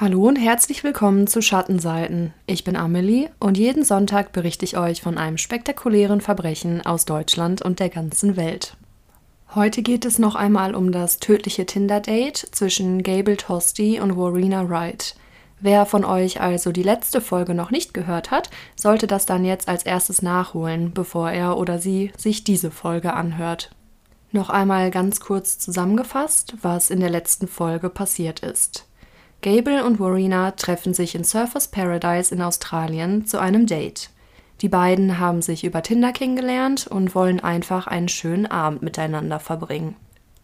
Hallo und herzlich willkommen zu Schattenseiten. Ich bin Amelie und jeden Sonntag berichte ich euch von einem spektakulären Verbrechen aus Deutschland und der ganzen Welt. Heute geht es noch einmal um das tödliche Tinder-Date zwischen Gable Tosti und Warina Wright. Wer von euch also die letzte Folge noch nicht gehört hat, sollte das dann jetzt als erstes nachholen, bevor er oder sie sich diese Folge anhört. Noch einmal ganz kurz zusammengefasst, was in der letzten Folge passiert ist. Gable und Warina treffen sich in Surfers Paradise in Australien zu einem Date. Die beiden haben sich über Tinder kennengelernt und wollen einfach einen schönen Abend miteinander verbringen.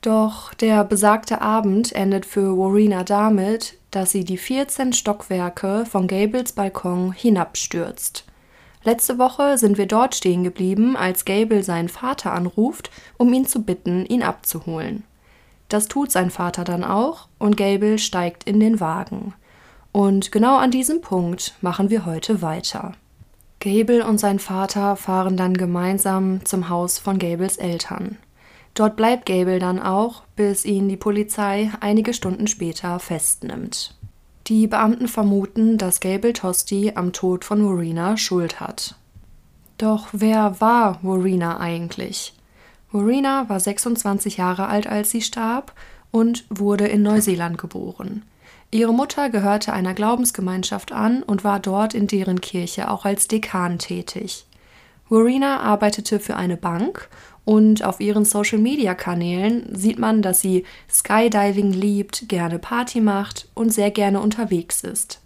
Doch der besagte Abend endet für Warina damit, dass sie die 14 Stockwerke von Gables Balkon hinabstürzt. Letzte Woche sind wir dort stehen geblieben, als Gable seinen Vater anruft, um ihn zu bitten, ihn abzuholen. Das tut sein Vater dann auch und Gable steigt in den Wagen. Und genau an diesem Punkt machen wir heute weiter. Gable und sein Vater fahren dann gemeinsam zum Haus von Gables Eltern. Dort bleibt Gable dann auch, bis ihn die Polizei einige Stunden später festnimmt. Die Beamten vermuten, dass Gable Tosti am Tod von Warina Schuld hat. Doch wer war Warina eigentlich? Marina war 26 Jahre alt, als sie starb und wurde in Neuseeland geboren. Ihre Mutter gehörte einer Glaubensgemeinschaft an und war dort in deren Kirche auch als Dekan tätig. Warina arbeitete für eine Bank und auf ihren Social-Media-Kanälen sieht man, dass sie Skydiving liebt, gerne Party macht und sehr gerne unterwegs ist.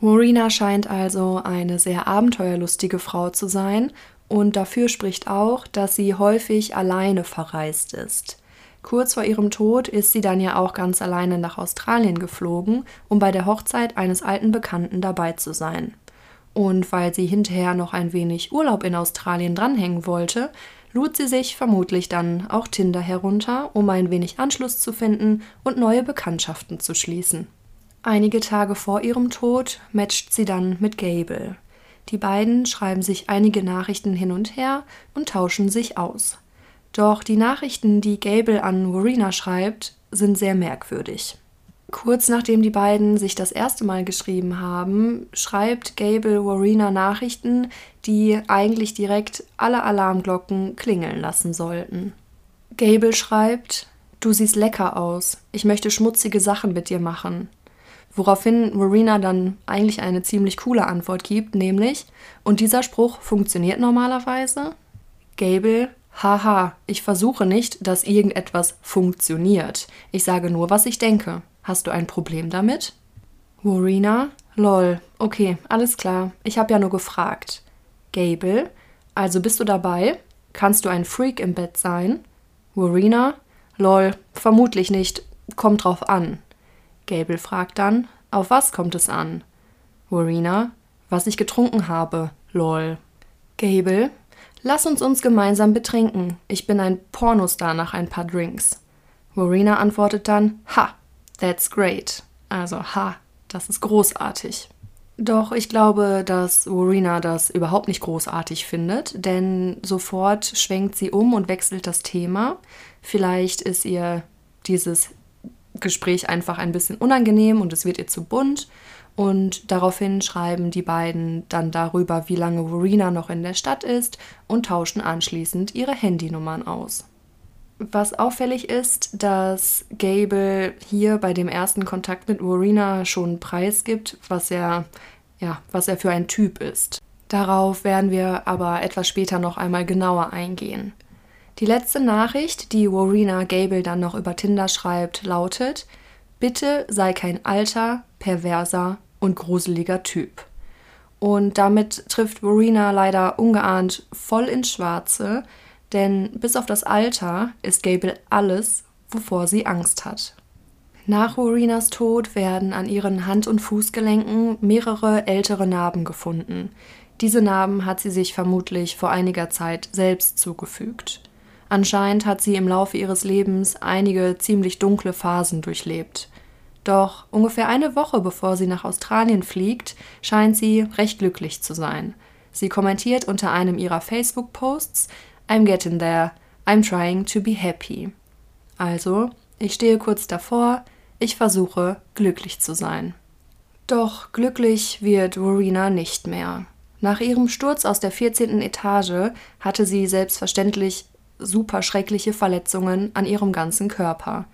Warina scheint also eine sehr abenteuerlustige Frau zu sein und dafür spricht auch, dass sie häufig alleine verreist ist. Kurz vor ihrem Tod ist sie dann ja auch ganz alleine nach Australien geflogen, um bei der Hochzeit eines alten Bekannten dabei zu sein. Und weil sie hinterher noch ein wenig Urlaub in Australien dranhängen wollte, lud sie sich vermutlich dann auch Tinder herunter, um ein wenig Anschluss zu finden und neue Bekanntschaften zu schließen. Einige Tage vor ihrem Tod matcht sie dann mit Gable. Die beiden schreiben sich einige Nachrichten hin und her und tauschen sich aus. Doch die Nachrichten, die Gable an Warina schreibt, sind sehr merkwürdig. Kurz nachdem die beiden sich das erste Mal geschrieben haben, schreibt Gable Warina Nachrichten, die eigentlich direkt alle Alarmglocken klingeln lassen sollten. Gable schreibt: Du siehst lecker aus. Ich möchte schmutzige Sachen mit dir machen. Woraufhin Marina dann eigentlich eine ziemlich coole Antwort gibt, nämlich, und dieser Spruch funktioniert normalerweise? Gable, haha, ich versuche nicht, dass irgendetwas funktioniert. Ich sage nur, was ich denke. Hast du ein Problem damit? Warina, lol, okay, alles klar, ich habe ja nur gefragt. Gable, also bist du dabei? Kannst du ein Freak im Bett sein? Warina, lol, vermutlich nicht, kommt drauf an. Gable fragt dann, auf was kommt es an? Warina, was ich getrunken habe, lol. Gable, lass uns uns gemeinsam betrinken. Ich bin ein Pornostar nach ein paar Drinks. Warina antwortet dann, ha, that's great. Also, ha, das ist großartig. Doch ich glaube, dass Warina das überhaupt nicht großartig findet, denn sofort schwenkt sie um und wechselt das Thema. Vielleicht ist ihr dieses Gespräch einfach ein bisschen unangenehm und es wird ihr zu bunt. Und daraufhin schreiben die beiden dann darüber, wie lange Verena noch in der Stadt ist und tauschen anschließend ihre Handynummern aus. Was auffällig ist, dass Gable hier bei dem ersten Kontakt mit Verena schon preisgibt, was er, ja, was er für ein Typ ist. Darauf werden wir aber etwas später noch einmal genauer eingehen. Die letzte Nachricht, die Warina Gable dann noch über Tinder schreibt, lautet: Bitte sei kein alter, perverser und gruseliger Typ. Und damit trifft Warina leider ungeahnt voll ins Schwarze, denn bis auf das Alter ist Gable alles, wovor sie Angst hat. Nach Warinas Tod werden an ihren Hand- und Fußgelenken mehrere ältere Narben gefunden. Diese Narben hat sie sich vermutlich vor einiger Zeit selbst zugefügt. Anscheinend hat sie im Laufe ihres Lebens einige ziemlich dunkle Phasen durchlebt. Doch ungefähr eine Woche bevor sie nach Australien fliegt, scheint sie recht glücklich zu sein. Sie kommentiert unter einem ihrer Facebook-Posts I'm getting there, I'm trying to be happy. Also, ich stehe kurz davor, ich versuche glücklich zu sein. Doch glücklich wird Rowena nicht mehr. Nach ihrem Sturz aus der 14. Etage hatte sie selbstverständlich super schreckliche Verletzungen an ihrem ganzen Körper.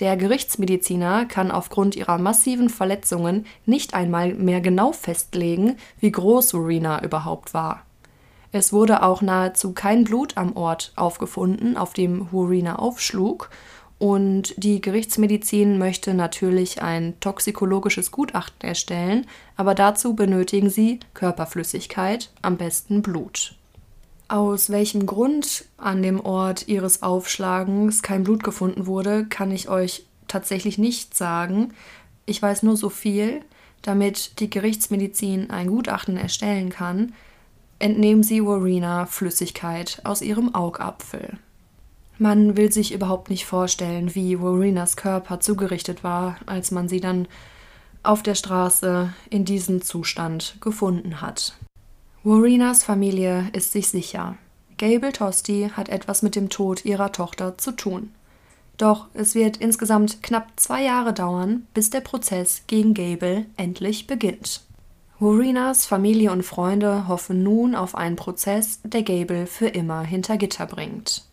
Der Gerichtsmediziner kann aufgrund ihrer massiven Verletzungen nicht einmal mehr genau festlegen, wie groß Rowena überhaupt war. Es wurde auch nahezu kein Blut am Ort aufgefunden, auf dem Rowena aufschlug, und die Gerichtsmedizin möchte natürlich ein toxikologisches Gutachten erstellen, aber dazu benötigen sie Körperflüssigkeit, am besten Blut. Aus welchem Grund an dem Ort ihres Aufschlagens kein Blut gefunden wurde, kann ich euch tatsächlich nicht sagen. Ich weiß nur so viel, damit die Gerichtsmedizin ein Gutachten erstellen kann, entnehmen sie Warina Flüssigkeit aus ihrem Augapfel. Man will sich überhaupt nicht vorstellen, wie Warinas Körper zugerichtet war, als man sie dann auf der Straße in diesem Zustand gefunden hat. Warinas Familie ist sich sicher. Gable Tosti hat etwas mit dem Tod ihrer Tochter zu tun. Doch es wird insgesamt knapp zwei Jahre dauern, bis der Prozess gegen Gable endlich beginnt. Warinas Familie und Freunde hoffen nun auf einen Prozess, der Gable für immer hinter Gitter bringt.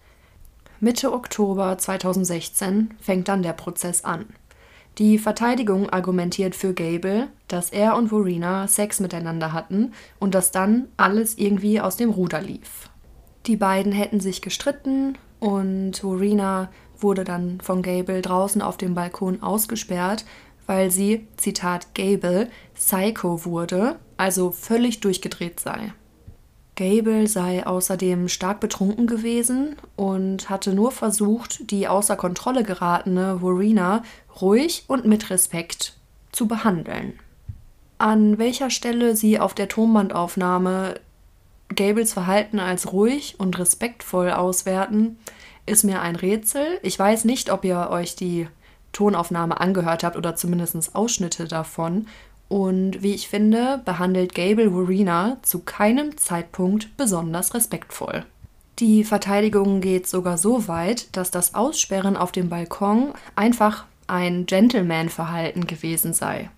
Mitte Oktober 2016 fängt dann der Prozess an. Die Verteidigung argumentiert für Gable, dass er und Verena Sex miteinander hatten und dass dann alles irgendwie aus dem Ruder lief. Die beiden hätten sich gestritten und Verena wurde dann von Gable draußen auf dem Balkon ausgesperrt, weil sie, Zitat Gable, Psycho wurde, also völlig durchgedreht sei. Gable sei außerdem stark betrunken gewesen und hatte nur versucht, die außer Kontrolle geratene Verena ruhig und mit Respekt zu behandeln. An welcher Stelle sie auf der Tonbandaufnahme Gables Verhalten als ruhig und respektvoll auswerten, ist mir ein Rätsel. Ich weiß nicht, ob ihr euch die Tonaufnahme angehört habt oder zumindest Ausschnitte davon und wie ich finde, behandelt Gable Warina zu keinem Zeitpunkt besonders respektvoll. Die Verteidigung geht sogar so weit, dass das Aussperren auf dem Balkon einfach ein Gentleman-Verhalten gewesen sei.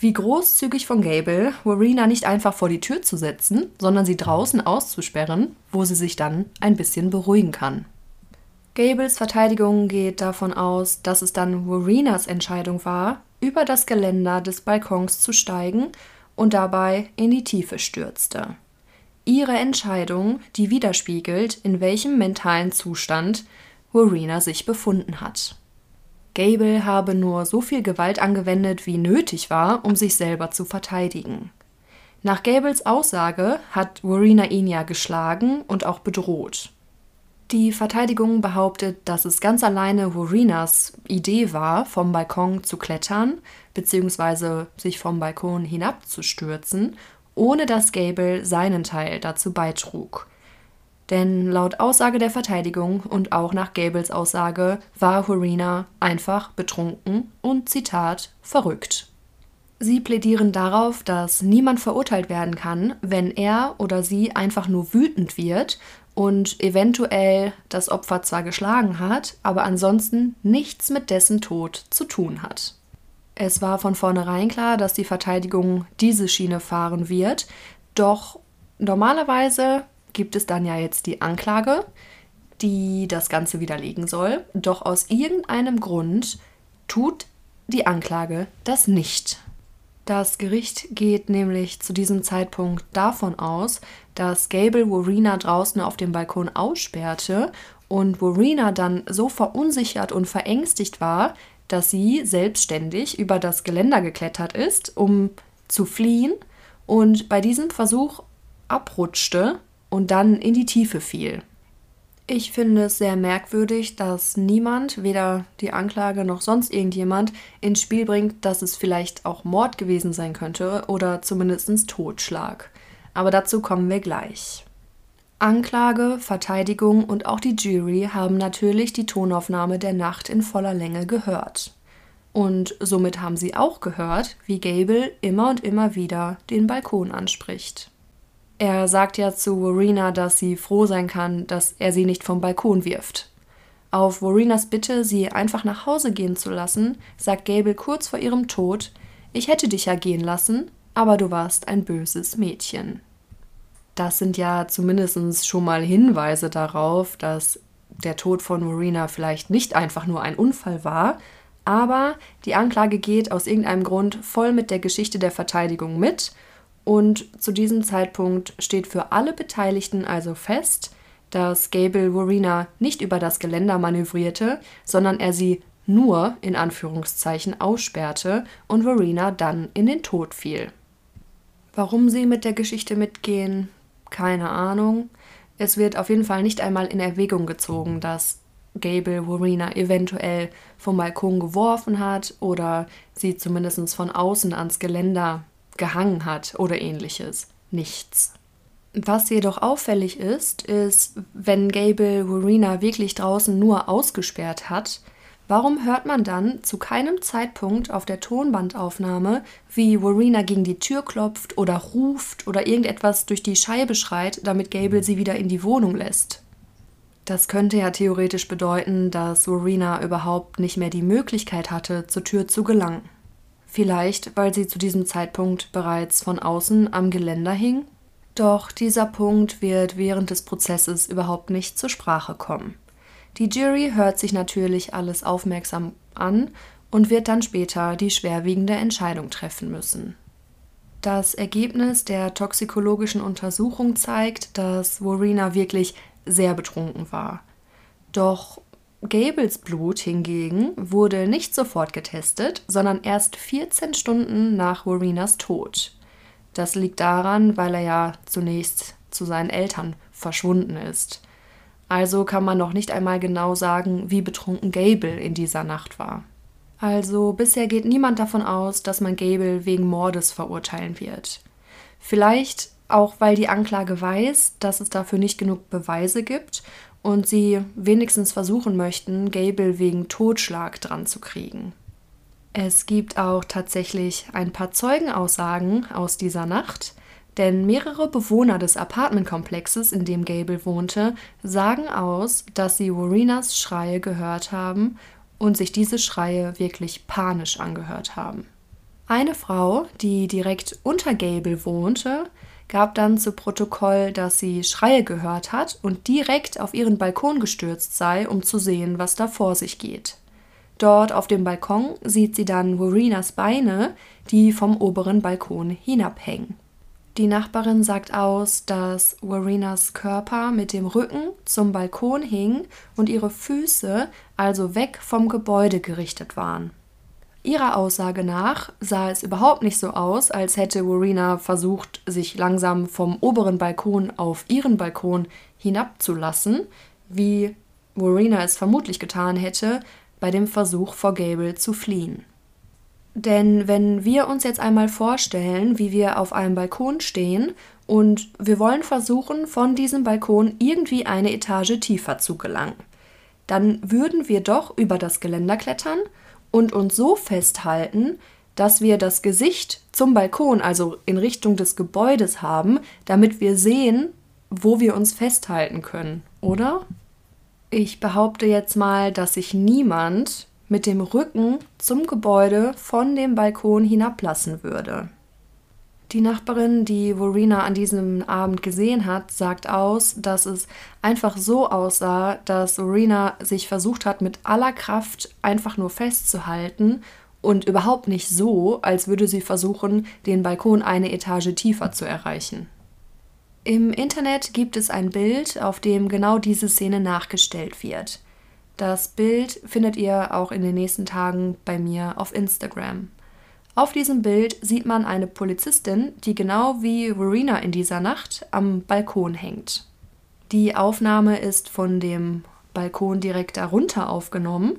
Wie großzügig von Gable, Warina nicht einfach vor die Tür zu setzen, sondern sie draußen auszusperren, wo sie sich dann ein bisschen beruhigen kann. Gables Verteidigung geht davon aus, dass es dann Warinas Entscheidung war, über das Geländer des Balkons zu steigen und dabei in die Tiefe stürzte. Ihre Entscheidung, die widerspiegelt, in welchem mentalen Zustand Warina sich befunden hat. Gable habe nur so viel Gewalt angewendet, wie nötig war, um sich selber zu verteidigen. Nach Gables Aussage hat Warina ihn ja geschlagen und auch bedroht. Die Verteidigung behauptet, dass es ganz alleine Warinas Idee war, vom Balkon zu klettern bzw. sich vom Balkon hinabzustürzen, ohne dass Gable seinen Teil dazu beitrug. Denn laut Aussage der Verteidigung und auch nach Gables Aussage war Warina einfach betrunken und Zitat verrückt. Sie plädieren darauf, dass niemand verurteilt werden kann, wenn er oder sie einfach nur wütend wird und eventuell das Opfer zwar geschlagen hat, aber ansonsten nichts mit dessen Tod zu tun hat. Es war von vornherein klar, dass die Verteidigung diese Schiene fahren wird, doch normalerweise gibt es dann ja jetzt die Anklage, die das Ganze widerlegen soll, doch aus irgendeinem Grund tut die Anklage das nicht. Das Gericht geht nämlich zu diesem Zeitpunkt davon aus, dass Gable Warina draußen auf dem Balkon aussperrte und Warina dann so verunsichert und verängstigt war, dass sie selbstständig über das Geländer geklettert ist, um zu fliehen und bei diesem Versuch abrutschte und dann in die Tiefe fiel. Ich finde es sehr merkwürdig, dass niemand, weder die Anklage noch sonst irgendjemand, ins Spiel bringt, dass es vielleicht auch Mord gewesen sein könnte oder zumindest Totschlag. Aber dazu kommen wir gleich. Anklage, Verteidigung und auch die Jury haben natürlich die Tonaufnahme der Nacht in voller Länge gehört. Und somit haben sie auch gehört, wie Gable immer und immer wieder den Balkon anspricht. Er sagt ja zu Warina, dass sie froh sein kann, dass er sie nicht vom Balkon wirft. Auf Warinas Bitte, sie einfach nach Hause gehen zu lassen, sagt Gable kurz vor ihrem Tod, ich hätte dich ja gehen lassen, aber du warst ein böses Mädchen. Das sind ja zumindest schon mal Hinweise darauf, dass der Tod von Marina vielleicht nicht einfach nur ein Unfall war, aber die Anklage geht aus irgendeinem Grund voll mit der Geschichte der Verteidigung mit und zu diesem Zeitpunkt steht für alle Beteiligten also fest, dass Gable Warina nicht über das Geländer manövrierte, sondern er sie nur in Anführungszeichen aussperrte und Warina dann in den Tod fiel. Warum sie mit der Geschichte mitgehen, keine Ahnung. Es wird auf jeden Fall nicht einmal in Erwägung gezogen, dass Gable Warina eventuell vom Balkon geworfen hat oder sie zumindest von außen ans Geländer gehangen hat oder ähnliches. Nichts. Was jedoch auffällig ist, ist, wenn Gable Warina wirklich draußen nur ausgesperrt hat, warum hört man dann zu keinem Zeitpunkt auf der Tonbandaufnahme, wie Warina gegen die Tür klopft oder ruft oder irgendetwas durch die Scheibe schreit, damit Gable sie wieder in die Wohnung lässt? Das könnte ja theoretisch bedeuten, dass Warina überhaupt nicht mehr die Möglichkeit hatte, zur Tür zu gelangen. Vielleicht, weil sie zu diesem Zeitpunkt bereits von außen am Geländer hing? Doch dieser Punkt wird während des Prozesses überhaupt nicht zur Sprache kommen. Die Jury hört sich natürlich alles aufmerksam an und wird dann später die schwerwiegende Entscheidung treffen müssen. Das Ergebnis der toxikologischen Untersuchung zeigt, dass Warina wirklich sehr betrunken war. Doch Gables Blut hingegen wurde nicht sofort getestet, sondern erst 14 Stunden nach Warinas Tod. Das liegt daran, weil er ja zunächst zu seinen Eltern verschwunden ist. Also kann man noch nicht einmal genau sagen, wie betrunken Gable in dieser Nacht war. Also bisher geht niemand davon aus, dass man Gable wegen Mordes verurteilen wird. Vielleicht auch, weil die Anklage weiß, dass es dafür nicht genug Beweise gibt und sie wenigstens versuchen möchten, Gable wegen Totschlag dran zu kriegen. Es gibt auch tatsächlich ein paar Zeugenaussagen aus dieser Nacht, denn mehrere Bewohner des Apartmentkomplexes, in dem Gable wohnte, sagen aus, dass sie Warinas Schreie gehört haben und sich diese Schreie wirklich panisch angehört haben. Eine Frau, die direkt unter Gable wohnte, gab dann zu Protokoll, dass sie Schreie gehört hat und direkt auf ihren Balkon gestürzt sei, um zu sehen, was da vor sich geht. Dort auf dem Balkon sieht sie dann Warinas Beine, die vom oberen Balkon hinabhängen. Die Nachbarin sagt aus, dass Warinas Körper mit dem Rücken zum Balkon hing und ihre Füße also weg vom Gebäude gerichtet waren. Ihrer Aussage nach sah es überhaupt nicht so aus, als hätte Warina versucht, sich langsam vom oberen Balkon auf ihren Balkon hinabzulassen, wie Warina es vermutlich getan hätte bei dem Versuch vor Gable zu fliehen. Denn wenn wir uns jetzt einmal vorstellen, wie wir auf einem Balkon stehen und wir wollen versuchen, von diesem Balkon irgendwie eine Etage tiefer zu gelangen, dann würden wir doch über das Geländer klettern und uns so festhalten, dass wir das Gesicht zum Balkon, also in Richtung des Gebäudes haben, damit wir sehen, wo wir uns festhalten können, oder? Ich behaupte jetzt mal, dass sich niemand mit dem Rücken zum Gebäude von dem Balkon hinablassen würde. Die Nachbarin, die Vorina an diesem Abend gesehen hat, sagt aus, dass es einfach so aussah, dass Vorina sich versucht hat, mit aller Kraft einfach nur festzuhalten und überhaupt nicht so, als würde sie versuchen, den Balkon eine Etage tiefer zu erreichen. Im Internet gibt es ein Bild, auf dem genau diese Szene nachgestellt wird. Das Bild findet ihr auch in den nächsten Tagen bei mir auf Instagram. Auf diesem Bild sieht man eine Polizistin, die genau wie Verena in dieser Nacht am Balkon hängt. Die Aufnahme ist von dem Balkon direkt darunter aufgenommen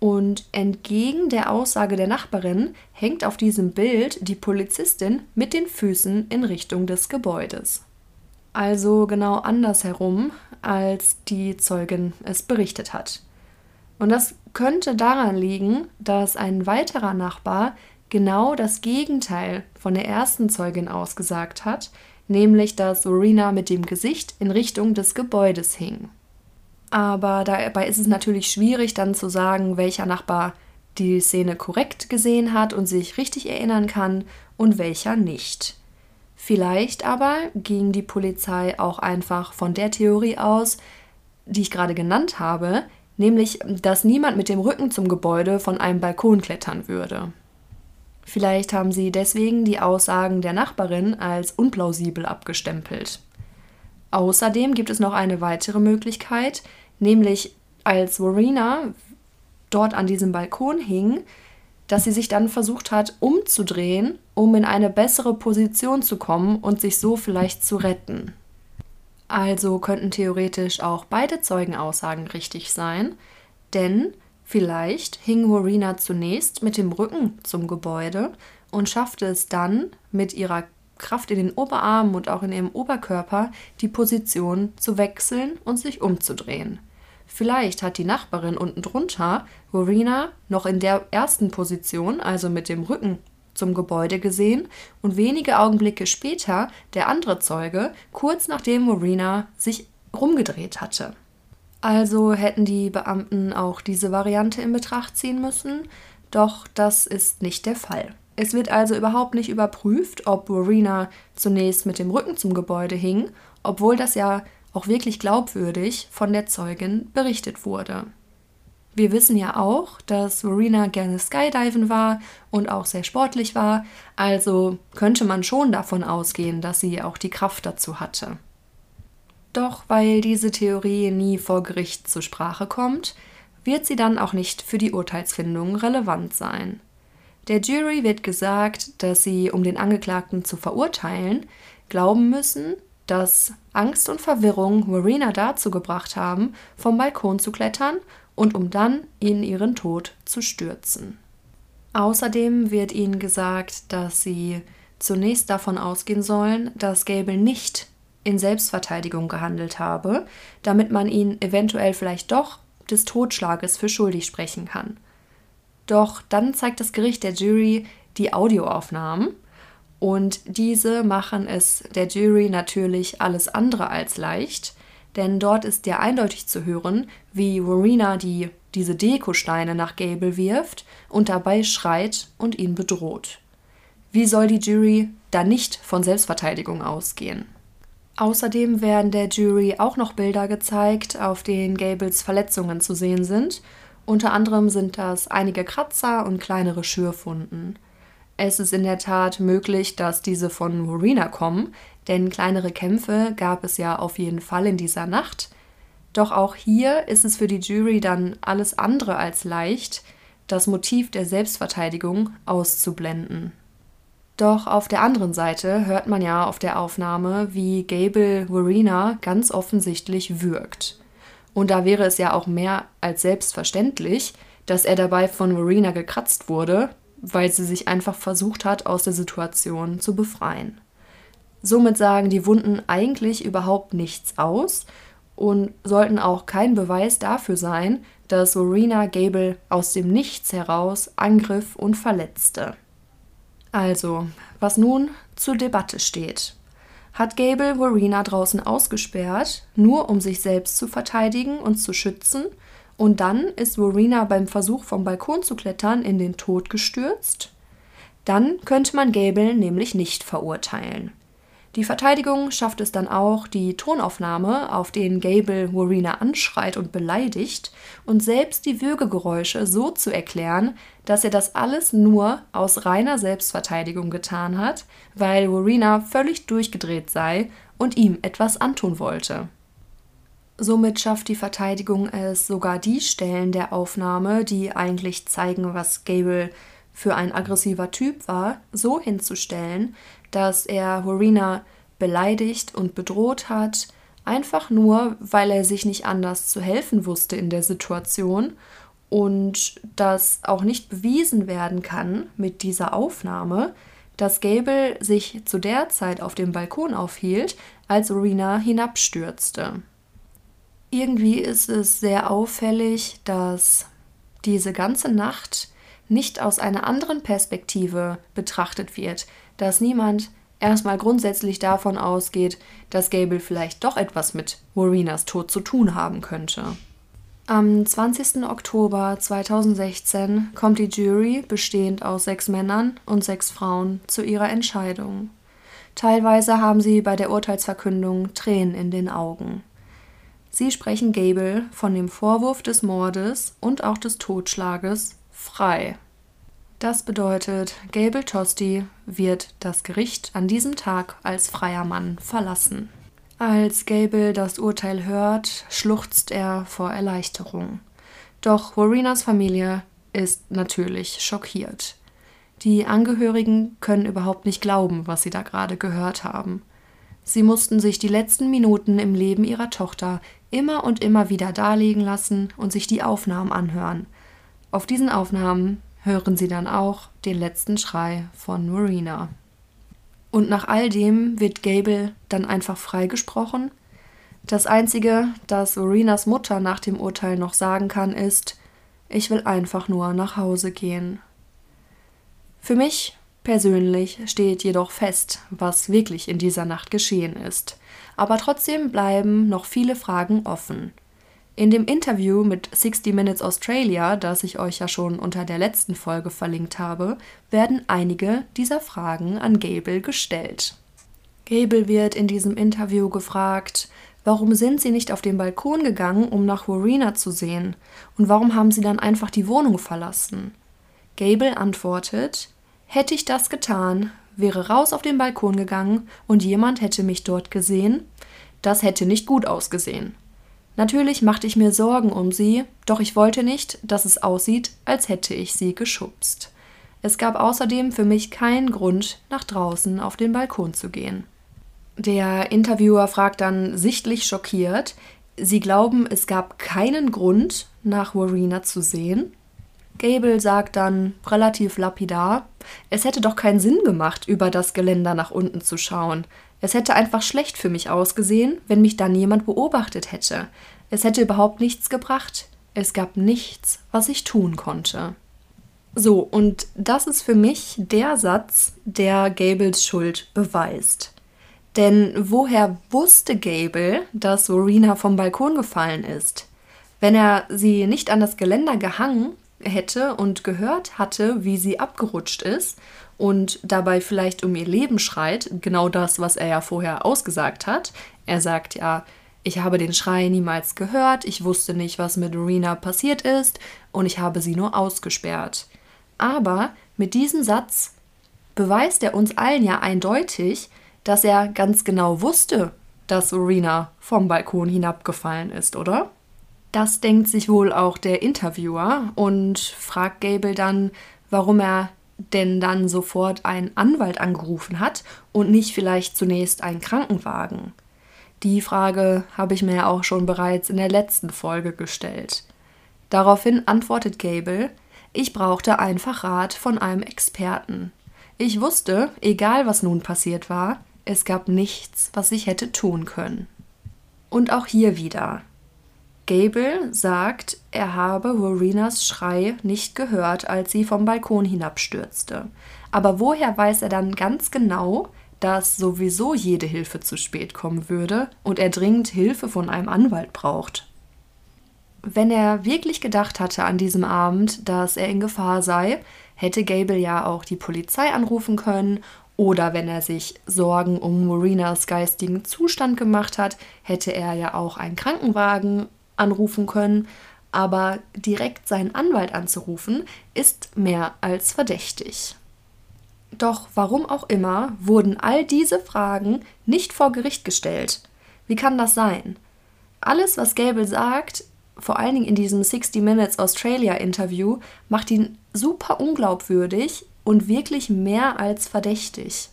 und entgegen der Aussage der Nachbarin hängt auf diesem Bild die Polizistin mit den Füßen in Richtung des Gebäudes. Also genau andersherum, als die Zeugin es berichtet hat. Und das könnte daran liegen, dass ein weiterer Nachbar genau das Gegenteil von der ersten Zeugin ausgesagt hat, nämlich dass Serena mit dem Gesicht in Richtung des Gebäudes hing. Aber dabei ist es natürlich schwierig dann zu sagen, welcher Nachbar die Szene korrekt gesehen hat und sich richtig erinnern kann und welcher nicht. Vielleicht aber ging die Polizei auch einfach von der Theorie aus, die ich gerade genannt habe, nämlich dass niemand mit dem Rücken zum Gebäude von einem Balkon klettern würde. Vielleicht haben sie deswegen die Aussagen der Nachbarin als unplausibel abgestempelt. Außerdem gibt es noch eine weitere Möglichkeit, nämlich als Warina dort an diesem Balkon hing, dass sie sich dann versucht hat, umzudrehen, um in eine bessere Position zu kommen und sich so vielleicht zu retten. Also könnten theoretisch auch beide Zeugenaussagen richtig sein, denn vielleicht hing Warina zunächst mit dem Rücken zum Gebäude und schaffte es dann mit ihrer Kraft in den Oberarmen und auch in ihrem Oberkörper die Position zu wechseln und sich umzudrehen. Vielleicht hat die Nachbarin unten drunter Rowena noch in der ersten Position, also mit dem Rücken zum Gebäude gesehen und wenige Augenblicke später der andere Zeuge, kurz nachdem Rowena sich rumgedreht hatte. Also hätten die Beamten auch diese Variante in Betracht ziehen müssen, doch das ist nicht der Fall. Es wird also überhaupt nicht überprüft, ob Rowena zunächst mit dem Rücken zum Gebäude hing, obwohl das ja auch wirklich glaubwürdig von der Zeugin berichtet wurde. Wir wissen ja auch, dass Verena gerne Skydiven war und auch sehr sportlich war, also könnte man schon davon ausgehen, dass sie auch die Kraft dazu hatte. Doch weil diese Theorie nie vor Gericht zur Sprache kommt, wird sie dann auch nicht für die Urteilsfindung relevant sein. Der Jury wird gesagt, dass sie, um den Angeklagten zu verurteilen, glauben müssen, dass Angst und Verwirrung Marina dazu gebracht haben, vom Balkon zu klettern und um dann in ihren Tod zu stürzen. Außerdem wird ihnen gesagt, dass sie zunächst davon ausgehen sollen, dass Gable nicht in Selbstverteidigung gehandelt habe, damit man ihn eventuell vielleicht doch des Totschlages für schuldig sprechen kann. Doch dann zeigt das Gericht der Jury die Audioaufnahmen und diese machen es der Jury natürlich alles andere als leicht, denn dort ist ja eindeutig zu hören, wie Rowena die, diese Dekosteine nach Gable wirft und dabei schreit und ihn bedroht. Wie soll die Jury da nicht von Selbstverteidigung ausgehen? Außerdem werden der Jury auch noch Bilder gezeigt, auf denen Gables Verletzungen zu sehen sind. Unter anderem sind das einige Kratzer und kleinere Schürfwunden. Es ist in der Tat möglich, dass diese von Morena kommen, denn kleinere Kämpfe gab es ja auf jeden Fall in dieser Nacht. Doch auch hier ist es für die Jury dann alles andere als leicht, das Motiv der Selbstverteidigung auszublenden. Doch auf der anderen Seite hört man ja auf der Aufnahme, wie Gable Verena ganz offensichtlich wirkt. Und da wäre es ja auch mehr als selbstverständlich, dass er dabei von Verena gekratzt wurde, weil sie sich einfach versucht hat, aus der Situation zu befreien. Somit sagen die Wunden eigentlich überhaupt nichts aus und sollten auch kein Beweis dafür sein, dass Verena Gable aus dem Nichts heraus angriff und verletzte. Also, was nun zur Debatte steht. Hat Gable Verena draußen ausgesperrt, nur um sich selbst zu verteidigen und zu schützen, und dann ist Rowena beim Versuch vom Balkon zu klettern in den Tod gestürzt. Dann könnte man Gable nämlich nicht verurteilen. Die Verteidigung schafft es dann auch, die Tonaufnahme, auf denen Gable Rowena anschreit und beleidigt, und selbst die Würgegeräusche so zu erklären, dass er das alles nur aus reiner Selbstverteidigung getan hat, weil Rowena völlig durchgedreht sei und ihm etwas antun wollte. Somit schafft die Verteidigung es, sogar die Stellen der Aufnahme, die eigentlich zeigen, was Gable für ein aggressiver Typ war, so hinzustellen, dass er Horina beleidigt und bedroht hat, einfach nur, weil er sich nicht anders zu helfen wusste in der Situation und dass auch nicht bewiesen werden kann mit dieser Aufnahme, dass Gable sich zu der Zeit auf dem Balkon aufhielt, als Orina hinabstürzte. Irgendwie ist es sehr auffällig, dass diese ganze Nacht nicht aus einer anderen Perspektive betrachtet wird, dass niemand erstmal grundsätzlich davon ausgeht, dass Gable vielleicht doch etwas mit Morinas Tod zu tun haben könnte. Am 20. Oktober 2016 kommt die Jury, bestehend aus sechs Männern und sechs Frauen, zu ihrer Entscheidung. Teilweise haben sie bei der Urteilsverkündung Tränen in den Augen. Sie sprechen Gable von dem Vorwurf des Mordes und auch des Totschlages frei. Das bedeutet, Gable Tosti wird das Gericht an diesem Tag als freier Mann verlassen. Als Gable das Urteil hört, schluchzt er vor Erleichterung. Doch Warinas Familie ist natürlich schockiert. Die Angehörigen können überhaupt nicht glauben, was sie da gerade gehört haben. Sie mussten sich die letzten Minuten im Leben ihrer Tochter immer und immer wieder darlegen lassen und sich die Aufnahmen anhören. Auf diesen Aufnahmen hören sie dann auch den letzten Schrei von Marina. Und nach all dem wird Gable dann einfach freigesprochen. Das Einzige, das Orinas Mutter nach dem Urteil noch sagen kann, ist, ich will einfach nur nach Hause gehen. Für mich persönlich steht jedoch fest, was wirklich in dieser Nacht geschehen ist. Aber trotzdem bleiben noch viele Fragen offen. In dem Interview mit 60 Minutes Australia, das ich euch ja schon unter der letzten Folge verlinkt habe, werden einige dieser Fragen an Gable gestellt. Gable wird in diesem Interview gefragt, warum sind Sie nicht auf den Balkon gegangen, um nach Warina zu sehen? Und warum haben Sie dann einfach die Wohnung verlassen? Gable antwortet, hätte ich das getan, wäre raus auf den Balkon gegangen und jemand hätte mich dort gesehen, das hätte nicht gut ausgesehen. Natürlich machte ich mir Sorgen um sie, doch ich wollte nicht, dass es aussieht, als hätte ich sie geschubst. Es gab außerdem für mich keinen Grund, nach draußen auf den Balkon zu gehen. Der Interviewer fragt dann sichtlich schockiert, Sie glauben, es gab keinen Grund, nach Warina zu sehen? Gable sagt dann relativ lapidar, es hätte doch keinen Sinn gemacht, über das Geländer nach unten zu schauen. Es hätte einfach schlecht für mich ausgesehen, wenn mich dann jemand beobachtet hätte. Es hätte überhaupt nichts gebracht. Es gab nichts, was ich tun konnte. So, und das ist für mich der Satz, der Gables Schuld beweist. Denn woher wusste Gable, dass Rowena vom Balkon gefallen ist? Wenn er sie nicht an das Geländer gehangen hätte und gehört hatte, wie sie abgerutscht ist und dabei vielleicht um ihr Leben schreit, genau das, was er ja vorher ausgesagt hat. Er sagt ja, ich habe den Schrei niemals gehört, ich wusste nicht, was mit Rena passiert ist und ich habe sie nur ausgesperrt. Aber mit diesem Satz beweist er uns allen ja eindeutig, dass er ganz genau wusste, dass Rena vom Balkon hinabgefallen ist, oder? Das denkt sich wohl auch der Interviewer und fragt Gable dann, warum er denn dann sofort einen Anwalt angerufen hat und nicht vielleicht zunächst einen Krankenwagen. Die Frage habe ich mir auch schon bereits in der letzten Folge gestellt. Daraufhin antwortet Gable, ich brauchte einfach Rat von einem Experten. Ich wusste, egal was nun passiert war, es gab nichts, was ich hätte tun können. Und auch hier wieder. Gable sagt, er habe Warinas Schrei nicht gehört, als sie vom Balkon hinabstürzte. Aber woher weiß er dann ganz genau, dass sowieso jede Hilfe zu spät kommen würde und er dringend Hilfe von einem Anwalt braucht? Wenn er wirklich gedacht hatte an diesem Abend, dass er in Gefahr sei, hätte Gable ja auch die Polizei anrufen können oder wenn er sich Sorgen um Marinas geistigen Zustand gemacht hat, hätte er ja auch einen Krankenwagen anrufen können, aber direkt seinen Anwalt anzurufen, ist mehr als verdächtig. Doch warum auch immer wurden all diese Fragen nicht vor Gericht gestellt. Wie kann das sein? Alles, was Gable sagt, vor allen Dingen in diesem 60 Minutes Australia Interview, macht ihn super unglaubwürdig und wirklich mehr als verdächtig.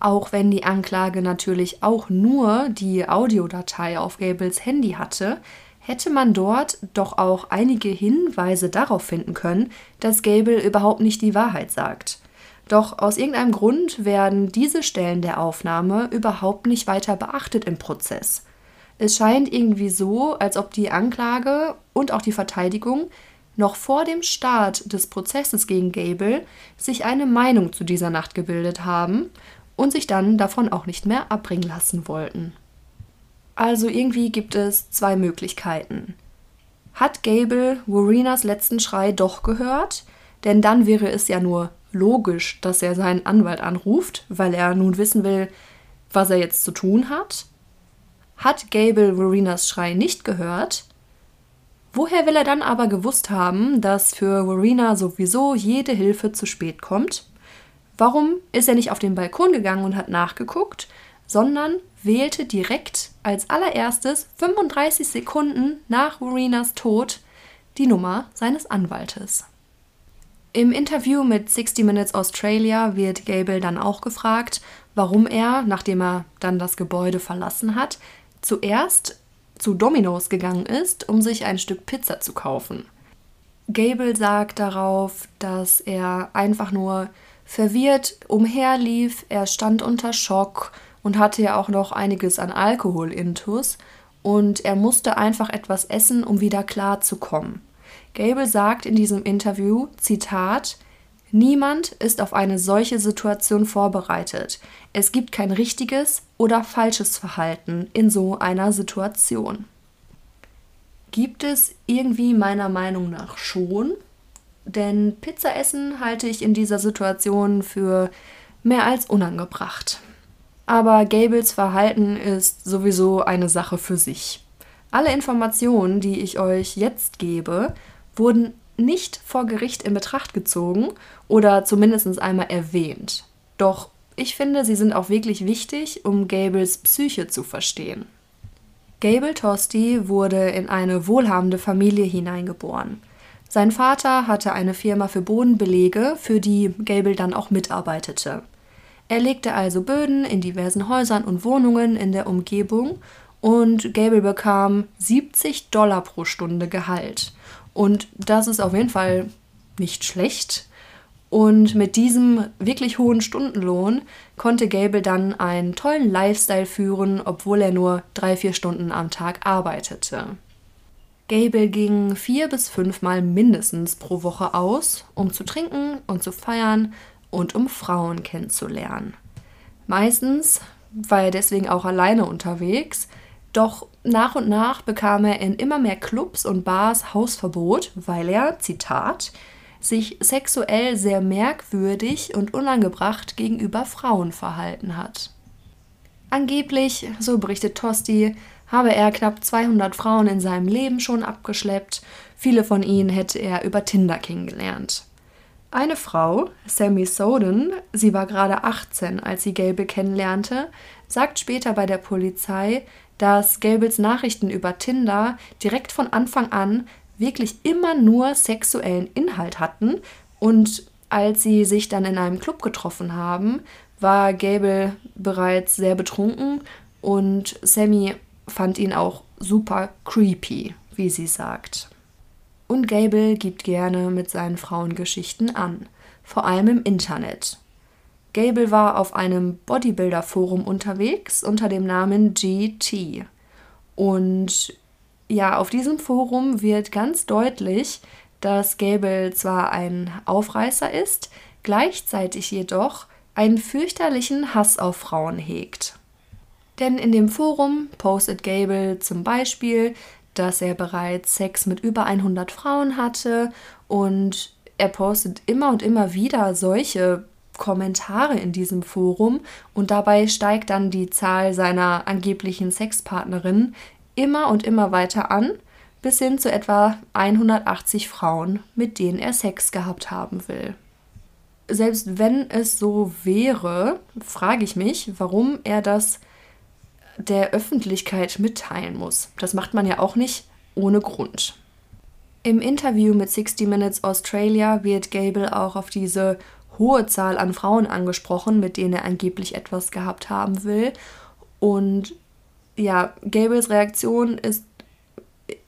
Auch wenn die Anklage natürlich auch nur die Audiodatei auf Gables Handy hatte, hätte man dort doch auch einige Hinweise darauf finden können, dass Gable überhaupt nicht die Wahrheit sagt. Doch aus irgendeinem Grund werden diese Stellen der Aufnahme überhaupt nicht weiter beachtet im Prozess. Es scheint irgendwie so, als ob die Anklage und auch die Verteidigung noch vor dem Start des Prozesses gegen Gable sich eine Meinung zu dieser Nacht gebildet haben und sich dann davon auch nicht mehr abbringen lassen wollten. Also irgendwie gibt es zwei Möglichkeiten. Hat Gable Warenas letzten Schrei doch gehört? Denn dann wäre es ja nur logisch, dass er seinen Anwalt anruft, weil er nun wissen will, was er jetzt zu tun hat. Hat Gable Warenas Schrei nicht gehört? Woher will er dann aber gewusst haben, dass für Warina sowieso jede Hilfe zu spät kommt? Warum ist er nicht auf den Balkon gegangen und hat nachgeguckt, sondern wählte direkt als allererstes 35 Sekunden nach Warinas Tod die Nummer seines Anwaltes? Im Interview mit 60 Minutes Australia wird Gable dann auch gefragt, warum er, nachdem er dann das Gebäude verlassen hat, zuerst zu Domino's gegangen ist, um sich ein Stück Pizza zu kaufen. Gable sagt darauf, dass er einfach nur verwirrt umherlief, er stand unter Schock und hatte ja auch noch einiges an Alkohol intus und er musste einfach etwas essen, um wieder klarzukommen. Gable sagt in diesem Interview, Zitat, Niemand ist auf eine solche Situation vorbereitet. Es gibt kein richtiges oder falsches Verhalten in so einer Situation. Gibt es irgendwie meiner Meinung nach schon, denn Pizza essen halte ich in dieser Situation für mehr als unangebracht. Aber Gables Verhalten ist sowieso eine Sache für sich. Alle Informationen, die ich euch jetzt gebe, wurden nicht vor Gericht in Betracht gezogen oder zumindest einmal erwähnt. Doch ich finde, sie sind auch wirklich wichtig, um Gables Psyche zu verstehen. Gable Tosti wurde in eine wohlhabende Familie hineingeboren. Sein Vater hatte eine Firma für Bodenbelege, für die Gable dann auch mitarbeitete. Er legte also Böden in diversen Häusern und Wohnungen in der Umgebung und Gable bekam 70 Dollar pro Stunde Gehalt. Und das ist auf jeden Fall nicht schlecht. Und mit diesem wirklich hohen Stundenlohn konnte Gable dann einen tollen Lifestyle führen, obwohl er nur drei, vier Stunden am Tag arbeitete. Gable ging vier bis fünfmal mindestens pro Woche aus, um zu trinken und zu feiern und um Frauen kennenzulernen. Meistens war er deswegen auch alleine unterwegs, doch nach und nach bekam er in immer mehr Clubs und Bars Hausverbot, weil er, Zitat, sich sexuell sehr merkwürdig und unangebracht gegenüber Frauen verhalten hat. Angeblich, so berichtet Tosti, habe er knapp 200 Frauen in seinem Leben schon abgeschleppt, viele von ihnen hätte er über Tinder kennengelernt. Eine Frau, Sammy Soden, sie war gerade 18, als sie Gelbe kennenlernte, sagt später bei der Polizei, dass Gables Nachrichten über Tinder direkt von Anfang an wirklich immer nur sexuellen Inhalt hatten und als sie sich dann in einem Club getroffen haben, war Gable bereits sehr betrunken und Sammy fand ihn auch super creepy, wie sie sagt. Und Gable gibt gerne mit seinen Frauen Geschichten an, vor allem im Internet. Gable war auf einem Bodybuilder-Forum unterwegs unter dem Namen GT. Und ja, auf diesem Forum wird ganz deutlich, dass Gable zwar ein Aufreißer ist, gleichzeitig jedoch einen fürchterlichen Hass auf Frauen hegt. Denn in dem Forum postet Gable zum Beispiel, dass er bereits Sex mit über 100 Frauen hatte und er postet immer und immer wieder solche Kommentare in diesem Forum und dabei steigt dann die Zahl seiner angeblichen Sexpartnerinnen immer und immer weiter an, bis hin zu etwa 180 Frauen, mit denen er Sex gehabt haben will. Selbst wenn es so wäre, frage ich mich, warum er das der Öffentlichkeit mitteilen muss. Das macht man ja auch nicht ohne Grund. Im Interview mit 60 Minutes Australia wird Gable auch auf diese hohe Zahl an Frauen angesprochen, mit denen er angeblich etwas gehabt haben will. Und ja, Gables Reaktion ist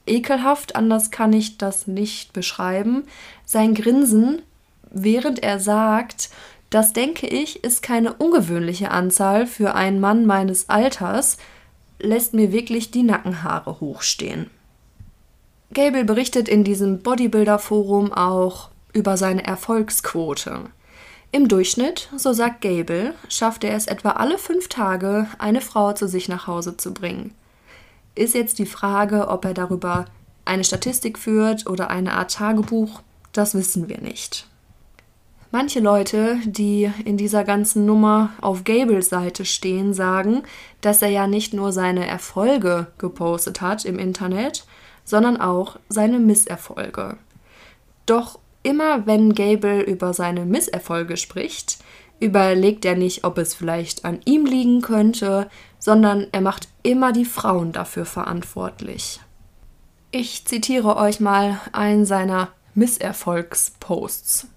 ekelhaft, anders kann ich das nicht beschreiben. Sein Grinsen, während er sagt, das denke ich, ist keine ungewöhnliche Anzahl für einen Mann meines Alters, lässt mir wirklich die Nackenhaare hochstehen. Gable berichtet in diesem Bodybuilder-Forum auch über seine Erfolgsquote. Im Durchschnitt, so sagt Gable, schafft er es etwa alle fünf Tage, eine Frau zu sich nach Hause zu bringen. Ist jetzt die Frage, ob er darüber eine Statistik führt oder eine Art Tagebuch, das wissen wir nicht. Manche Leute, die in dieser ganzen Nummer auf Gables Seite stehen, sagen, dass er ja nicht nur seine Erfolge gepostet hat im Internet, sondern auch seine Misserfolge. Doch immer wenn Gable über seine Misserfolge spricht, überlegt er nicht, ob es vielleicht an ihm liegen könnte, sondern er macht immer die Frauen dafür verantwortlich. Ich zitiere euch mal einen seiner Misserfolgsposts.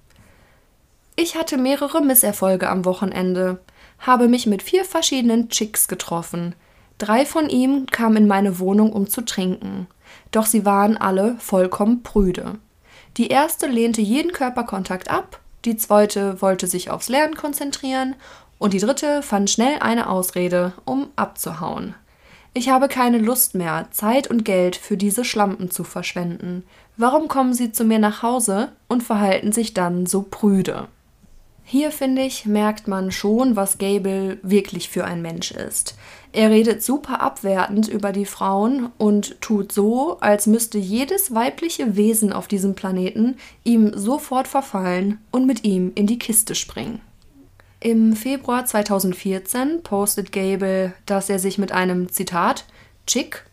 Ich hatte mehrere Misserfolge am Wochenende, habe mich mit vier verschiedenen Chicks getroffen. Drei von ihm kamen in meine Wohnung, um zu trinken. Doch sie waren alle vollkommen prüde. Die erste lehnte jeden Körperkontakt ab, die zweite wollte sich aufs Lernen konzentrieren und die dritte fand schnell eine Ausrede, um abzuhauen. Ich habe keine Lust mehr, Zeit und Geld für diese Schlampen zu verschwenden. Warum kommen sie zu mir nach Hause und verhalten sich dann so prüde? Hier, finde ich, merkt man schon, was Gable wirklich für ein Mensch ist. Er redet super abwertend über die Frauen und tut so, als müsste jedes weibliche Wesen auf diesem Planeten ihm sofort verfallen und mit ihm in die Kiste springen. Im Februar 2014 postet Gable, dass er sich mit einem Zitat Chick,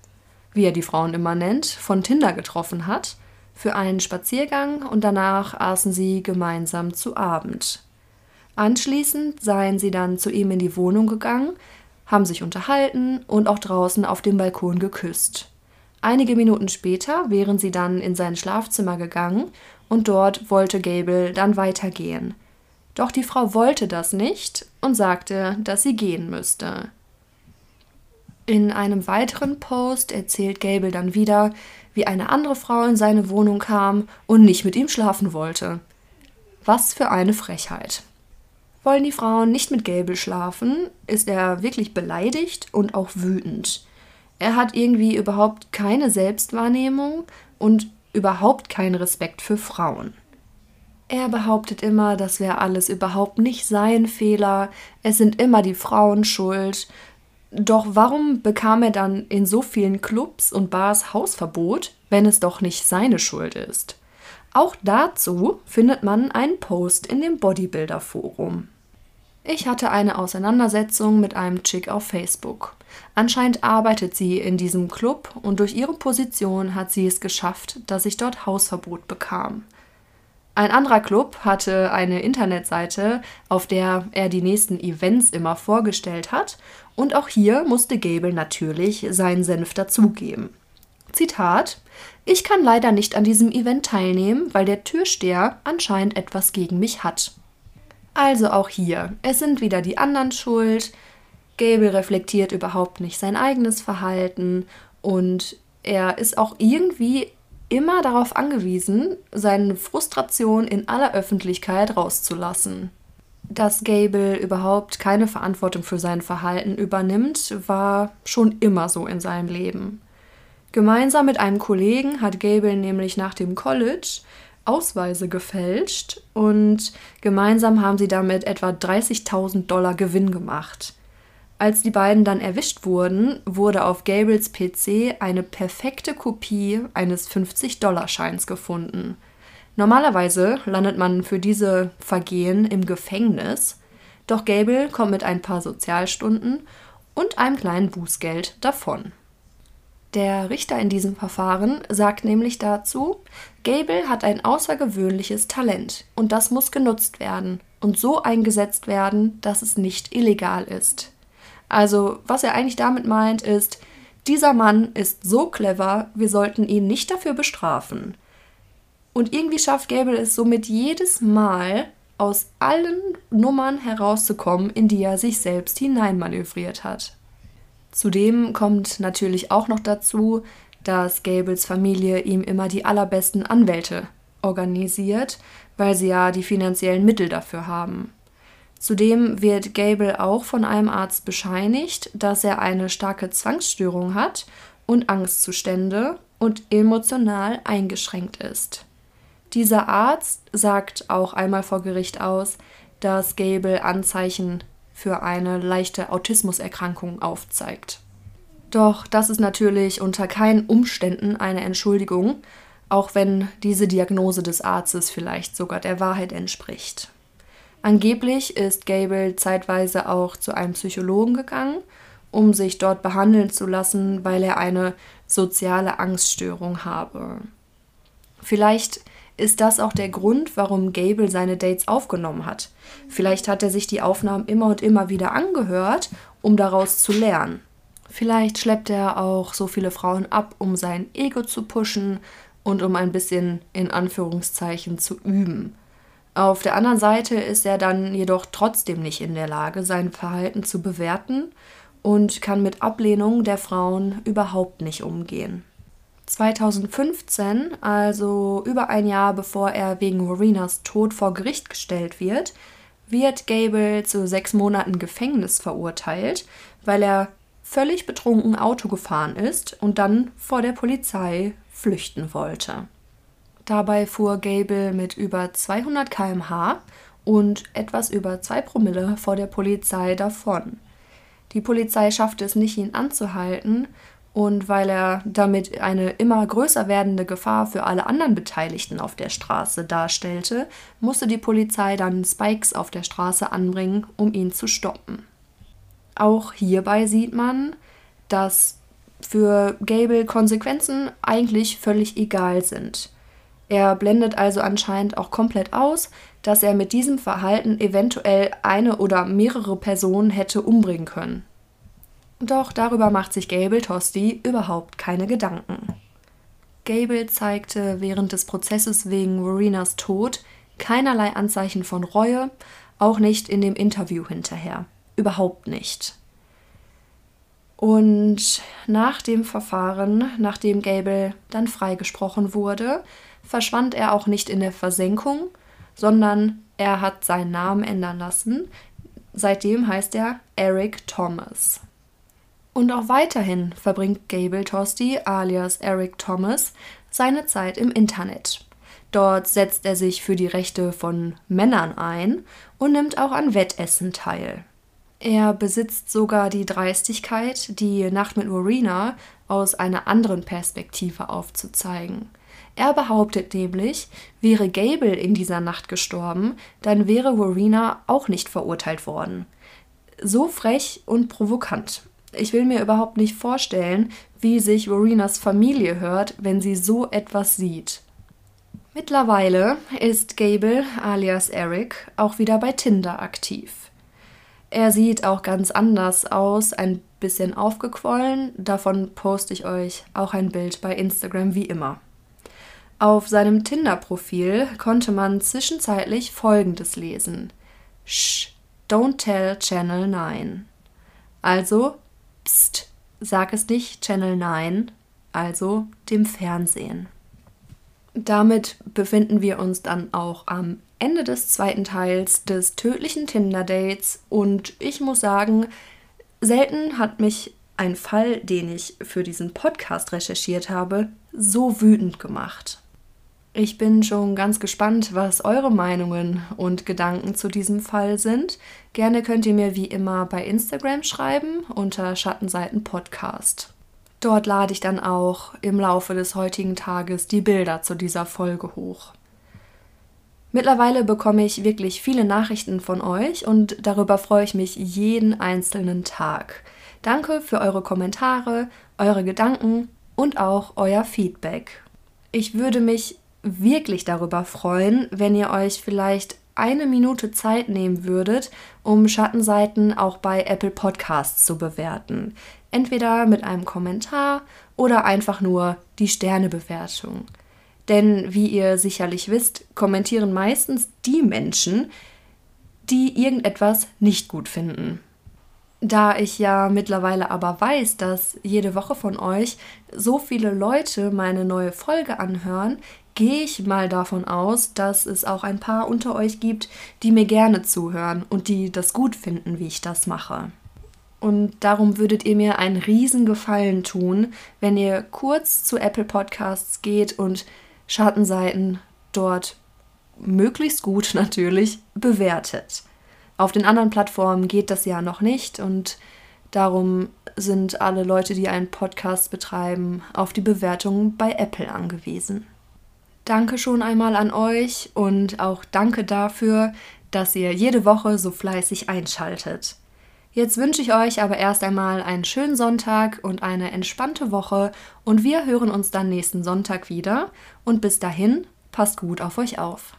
wie er die Frauen immer nennt, von Tinder getroffen hat, für einen Spaziergang und danach aßen sie gemeinsam zu Abend. Anschließend seien sie dann zu ihm in die Wohnung gegangen, haben sich unterhalten und auch draußen auf dem Balkon geküsst. Einige Minuten später wären sie dann in sein Schlafzimmer gegangen und dort wollte Gable dann weitergehen. Doch die Frau wollte das nicht und sagte, dass sie gehen müsste. In einem weiteren Post erzählt Gable dann wieder, wie eine andere Frau in seine Wohnung kam und nicht mit ihm schlafen wollte. Was für eine Frechheit. Wollen die Frauen nicht mit Gable schlafen, ist er wirklich beleidigt und auch wütend. Er hat irgendwie überhaupt keine Selbstwahrnehmung und überhaupt keinen Respekt für Frauen. Er behauptet immer, das wäre alles überhaupt nicht sein Fehler, es sind immer die Frauen schuld. Doch warum bekam er dann in so vielen Clubs und Bars Hausverbot, wenn es doch nicht seine Schuld ist? Auch dazu findet man einen Post in dem Bodybuilder Forum. Ich hatte eine Auseinandersetzung mit einem Chick auf Facebook. Anscheinend arbeitet sie in diesem Club und durch ihre Position hat sie es geschafft, dass ich dort Hausverbot bekam. Ein anderer Club hatte eine Internetseite, auf der er die nächsten Events immer vorgestellt hat, und auch hier musste Gable natürlich seinen Senf dazugeben. Zitat: Ich kann leider nicht an diesem Event teilnehmen, weil der Türsteher anscheinend etwas gegen mich hat. Also auch hier, es sind wieder die anderen schuld. Gable reflektiert überhaupt nicht sein eigenes Verhalten und er ist auch irgendwie immer darauf angewiesen, seine Frustration in aller Öffentlichkeit rauszulassen. Dass Gable überhaupt keine Verantwortung für sein Verhalten übernimmt, war schon immer so in seinem Leben. Gemeinsam mit einem Kollegen hat Gable nämlich nach dem College Ausweise gefälscht und gemeinsam haben sie damit etwa 30.000 Dollar Gewinn gemacht. Als die beiden dann erwischt wurden, wurde auf Gables PC eine perfekte Kopie eines 50-Dollar-Scheins gefunden. Normalerweise landet man für diese Vergehen im Gefängnis, doch Gable kommt mit ein paar Sozialstunden und einem kleinen Bußgeld davon. Der Richter in diesem Verfahren sagt nämlich dazu, Gable hat ein außergewöhnliches Talent und das muss genutzt werden und so eingesetzt werden, dass es nicht illegal ist. Also, was er eigentlich damit meint, ist, dieser Mann ist so clever, wir sollten ihn nicht dafür bestrafen. Und irgendwie schafft Gable es somit jedes Mal, aus allen Nummern herauszukommen, in die er sich selbst hineinmanövriert hat. Zudem kommt natürlich auch noch dazu, dass Gables Familie ihm immer die allerbesten Anwälte organisiert, weil sie ja die finanziellen Mittel dafür haben. Zudem wird Gable auch von einem Arzt bescheinigt, dass er eine starke Zwangsstörung hat und Angstzustände und emotional eingeschränkt ist. Dieser Arzt sagt auch einmal vor Gericht aus, dass Gable Anzeichen für eine leichte Autismuserkrankung aufzeigt. Doch das ist natürlich unter keinen Umständen eine Entschuldigung, auch wenn diese Diagnose des Arztes vielleicht sogar der Wahrheit entspricht. Angeblich ist Gable zeitweise auch zu einem Psychologen gegangen, um sich dort behandeln zu lassen, weil er eine soziale Angststörung habe. Vielleicht ist das auch der Grund, warum Gable seine Dates aufgenommen hat. Vielleicht hat er sich die Aufnahmen immer und immer wieder angehört, um daraus zu lernen. Vielleicht schleppt er auch so viele Frauen ab, um sein Ego zu pushen und um ein bisschen in Anführungszeichen zu üben. Auf der anderen Seite ist er dann jedoch trotzdem nicht in der Lage, sein Verhalten zu bewerten und kann mit Ablehnung der Frauen überhaupt nicht umgehen. 2015, also über ein Jahr bevor er wegen Rorenas Tod vor Gericht gestellt wird, wird Gable zu sechs Monaten Gefängnis verurteilt, weil er völlig betrunken Auto gefahren ist und dann vor der Polizei flüchten wollte. Dabei fuhr Gable mit über 200 km/h und etwas über 2 Promille vor der Polizei davon. Die Polizei schaffte es nicht, ihn anzuhalten, und weil er damit eine immer größer werdende Gefahr für alle anderen Beteiligten auf der Straße darstellte, musste die Polizei dann Spikes auf der Straße anbringen, um ihn zu stoppen. Auch hierbei sieht man, dass für Gable Konsequenzen eigentlich völlig egal sind. Er blendet also anscheinend auch komplett aus, dass er mit diesem Verhalten eventuell eine oder mehrere Personen hätte umbringen können. Doch darüber macht sich Gable Tosti überhaupt keine Gedanken. Gable zeigte während des Prozesses wegen Rorenas Tod keinerlei Anzeichen von Reue, auch nicht in dem Interview hinterher. Überhaupt nicht. Und nach dem Verfahren, nachdem Gable dann freigesprochen wurde, verschwand er auch nicht in der Versenkung, sondern er hat seinen Namen ändern lassen. Seitdem heißt er Eric Thomas. Und auch weiterhin verbringt Gable Tosti alias Eric Thomas seine Zeit im Internet. Dort setzt er sich für die Rechte von Männern ein und nimmt auch an Wettessen teil. Er besitzt sogar die Dreistigkeit, die Nacht mit Rowena aus einer anderen Perspektive aufzuzeigen. Er behauptet nämlich, wäre Gable in dieser Nacht gestorben, dann wäre Rowena auch nicht verurteilt worden. So frech und provokant. Ich will mir überhaupt nicht vorstellen, wie sich Rowenas Familie hört, wenn sie so etwas sieht. Mittlerweile ist Gable alias Eric auch wieder bei Tinder aktiv. Er sieht auch ganz anders aus, ein bisschen aufgequollen. Davon poste ich euch auch ein Bild bei Instagram wie immer. Auf seinem Tinder-Profil konnte man zwischenzeitlich Folgendes lesen. Shh, don't tell Channel 9. Also, pst, sag es nicht Channel 9, also dem Fernsehen. Damit befinden wir uns dann auch am Ende des zweiten Teils des tödlichen Tinder-Dates und ich muss sagen, selten hat mich ein Fall, den ich für diesen Podcast recherchiert habe, so wütend gemacht. Ich bin schon ganz gespannt, was eure Meinungen und Gedanken zu diesem Fall sind. Gerne könnt ihr mir wie immer bei Instagram schreiben unter Schattenseiten Podcast. Dort lade ich dann auch im Laufe des heutigen Tages die Bilder zu dieser Folge hoch. Mittlerweile bekomme ich wirklich viele Nachrichten von euch und darüber freue ich mich jeden einzelnen Tag. Danke für eure Kommentare, eure Gedanken und auch euer Feedback. Ich würde mich wirklich darüber freuen, wenn ihr euch vielleicht eine Minute Zeit nehmen würdet, um Schattenseiten auch bei Apple Podcasts zu bewerten. Entweder mit einem Kommentar oder einfach nur die Sternebewertung. Denn wie ihr sicherlich wisst, kommentieren meistens die Menschen, die irgendetwas nicht gut finden. Da ich ja mittlerweile aber weiß, dass jede Woche von euch so viele Leute meine neue Folge anhören, gehe ich mal davon aus, dass es auch ein paar unter euch gibt, die mir gerne zuhören und die das gut finden, wie ich das mache. Und darum würdet ihr mir einen riesen Gefallen tun, wenn ihr kurz zu Apple Podcasts geht und Schattenseiten dort möglichst gut natürlich bewertet. Auf den anderen Plattformen geht das ja noch nicht und darum sind alle Leute, die einen Podcast betreiben, auf die Bewertungen bei Apple angewiesen. Danke schon einmal an euch und auch danke dafür, dass ihr jede Woche so fleißig einschaltet. Jetzt wünsche ich euch aber erst einmal einen schönen Sonntag und eine entspannte Woche und wir hören uns dann nächsten Sonntag wieder und bis dahin passt gut auf euch auf.